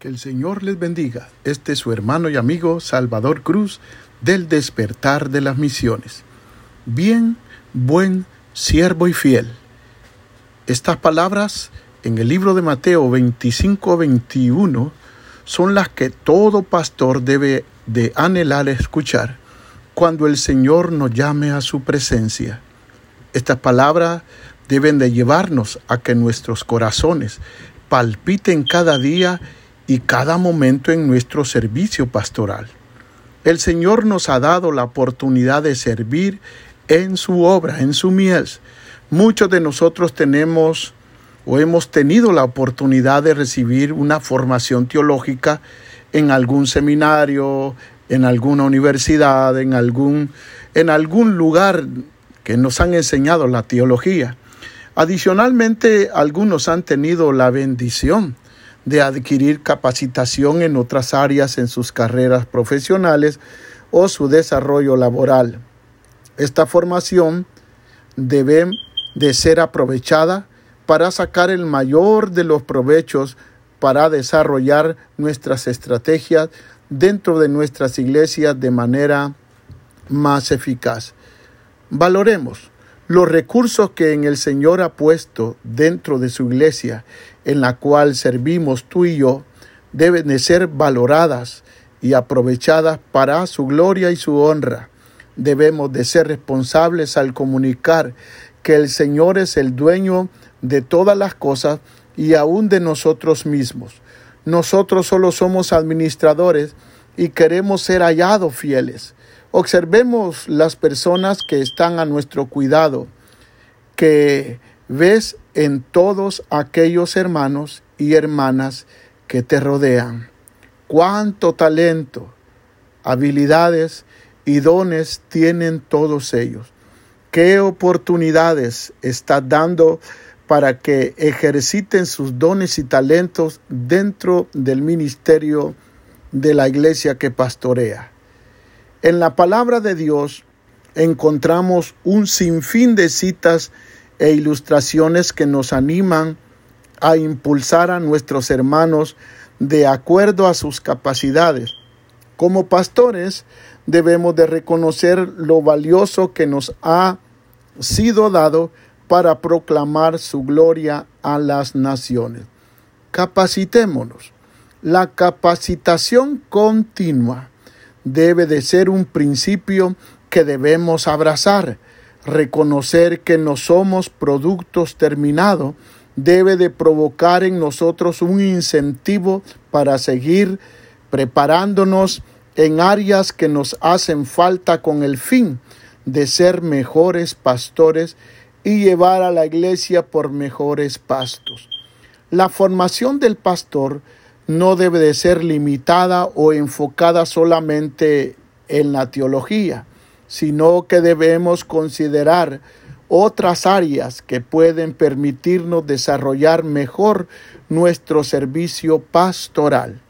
Que el Señor les bendiga. Este es su hermano y amigo Salvador Cruz del despertar de las misiones. Bien, buen, siervo y fiel. Estas palabras en el libro de Mateo 25-21 son las que todo pastor debe de anhelar escuchar cuando el Señor nos llame a su presencia. Estas palabras deben de llevarnos a que nuestros corazones palpiten cada día y cada momento en nuestro servicio pastoral. El Señor nos ha dado la oportunidad de servir en su obra, en su mies. Muchos de nosotros tenemos o hemos tenido la oportunidad de recibir una formación teológica en algún seminario, en alguna universidad, en algún, en algún lugar que nos han enseñado la teología. Adicionalmente, algunos han tenido la bendición de adquirir capacitación en otras áreas en sus carreras profesionales o su desarrollo laboral. Esta formación debe de ser aprovechada para sacar el mayor de los provechos para desarrollar nuestras estrategias dentro de nuestras iglesias de manera más eficaz. Valoremos los recursos que en el Señor ha puesto dentro de su iglesia, en la cual servimos tú y yo, deben de ser valoradas y aprovechadas para su gloria y su honra. Debemos de ser responsables al comunicar que el Señor es el dueño de todas las cosas y aún de nosotros mismos. Nosotros solo somos administradores y queremos ser hallados fieles. Observemos las personas que están a nuestro cuidado, que ves en todos aquellos hermanos y hermanas que te rodean. Cuánto talento, habilidades y dones tienen todos ellos. Qué oportunidades estás dando para que ejerciten sus dones y talentos dentro del ministerio de la iglesia que pastorea. En la palabra de Dios encontramos un sinfín de citas e ilustraciones que nos animan a impulsar a nuestros hermanos de acuerdo a sus capacidades. Como pastores debemos de reconocer lo valioso que nos ha sido dado para proclamar su gloria a las naciones. Capacitémonos. La capacitación continua debe de ser un principio que debemos abrazar. Reconocer que no somos productos terminados debe de provocar en nosotros un incentivo para seguir preparándonos en áreas que nos hacen falta con el fin de ser mejores pastores y llevar a la iglesia por mejores pastos. La formación del pastor no debe de ser limitada o enfocada solamente en la teología, sino que debemos considerar otras áreas que pueden permitirnos desarrollar mejor nuestro servicio pastoral.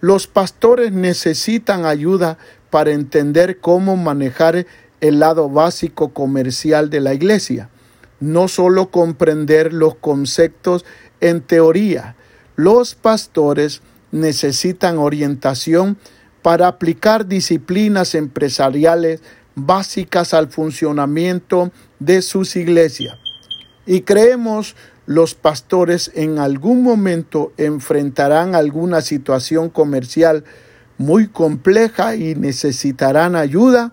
Los pastores necesitan ayuda para entender cómo manejar el lado básico comercial de la iglesia, no solo comprender los conceptos en teoría, los pastores necesitan orientación para aplicar disciplinas empresariales básicas al funcionamiento de sus iglesias. Y creemos los pastores en algún momento enfrentarán alguna situación comercial muy compleja y necesitarán ayuda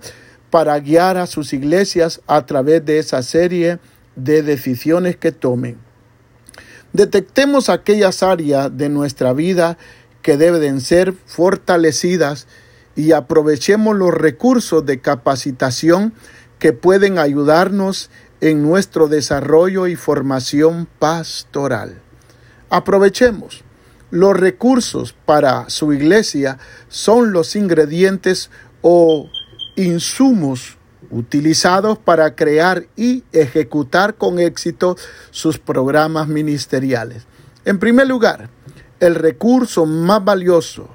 para guiar a sus iglesias a través de esa serie de decisiones que tomen. Detectemos aquellas áreas de nuestra vida que deben ser fortalecidas y aprovechemos los recursos de capacitación que pueden ayudarnos en nuestro desarrollo y formación pastoral. Aprovechemos. Los recursos para su iglesia son los ingredientes o insumos utilizados para crear y ejecutar con éxito sus programas ministeriales. En primer lugar, el recurso más valioso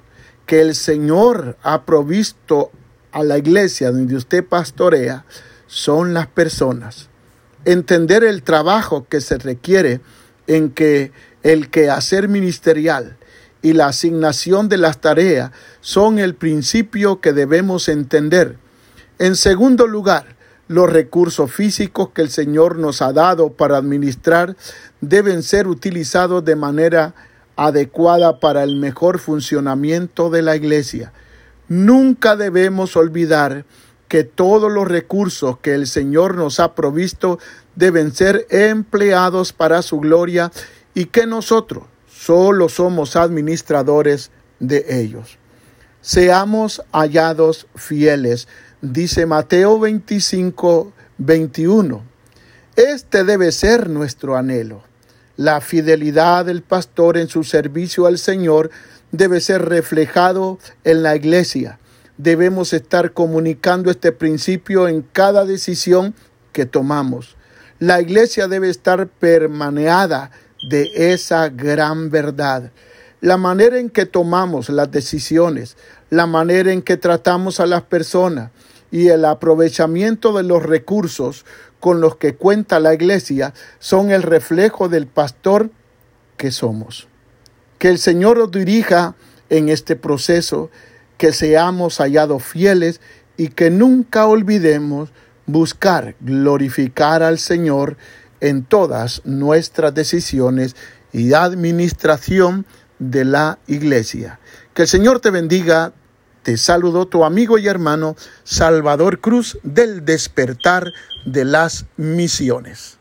que el Señor ha provisto a la iglesia donde usted pastorea son las personas. Entender el trabajo que se requiere en que el quehacer ministerial y la asignación de las tareas son el principio que debemos entender. En segundo lugar, los recursos físicos que el Señor nos ha dado para administrar deben ser utilizados de manera adecuada para el mejor funcionamiento de la iglesia. Nunca debemos olvidar que todos los recursos que el Señor nos ha provisto deben ser empleados para su gloria y que nosotros solo somos administradores de ellos. Seamos hallados fieles, dice Mateo 25, 21. Este debe ser nuestro anhelo. La fidelidad del pastor en su servicio al Señor debe ser reflejado en la iglesia. Debemos estar comunicando este principio en cada decisión que tomamos. La iglesia debe estar permaneada de esa gran verdad. La manera en que tomamos las decisiones, la manera en que tratamos a las personas y el aprovechamiento de los recursos con los que cuenta la iglesia son el reflejo del pastor que somos. Que el Señor nos dirija en este proceso, que seamos hallados fieles y que nunca olvidemos buscar glorificar al Señor en todas nuestras decisiones y administración de la iglesia. Que el Señor te bendiga. Te saludo tu amigo y hermano Salvador Cruz del despertar de las misiones.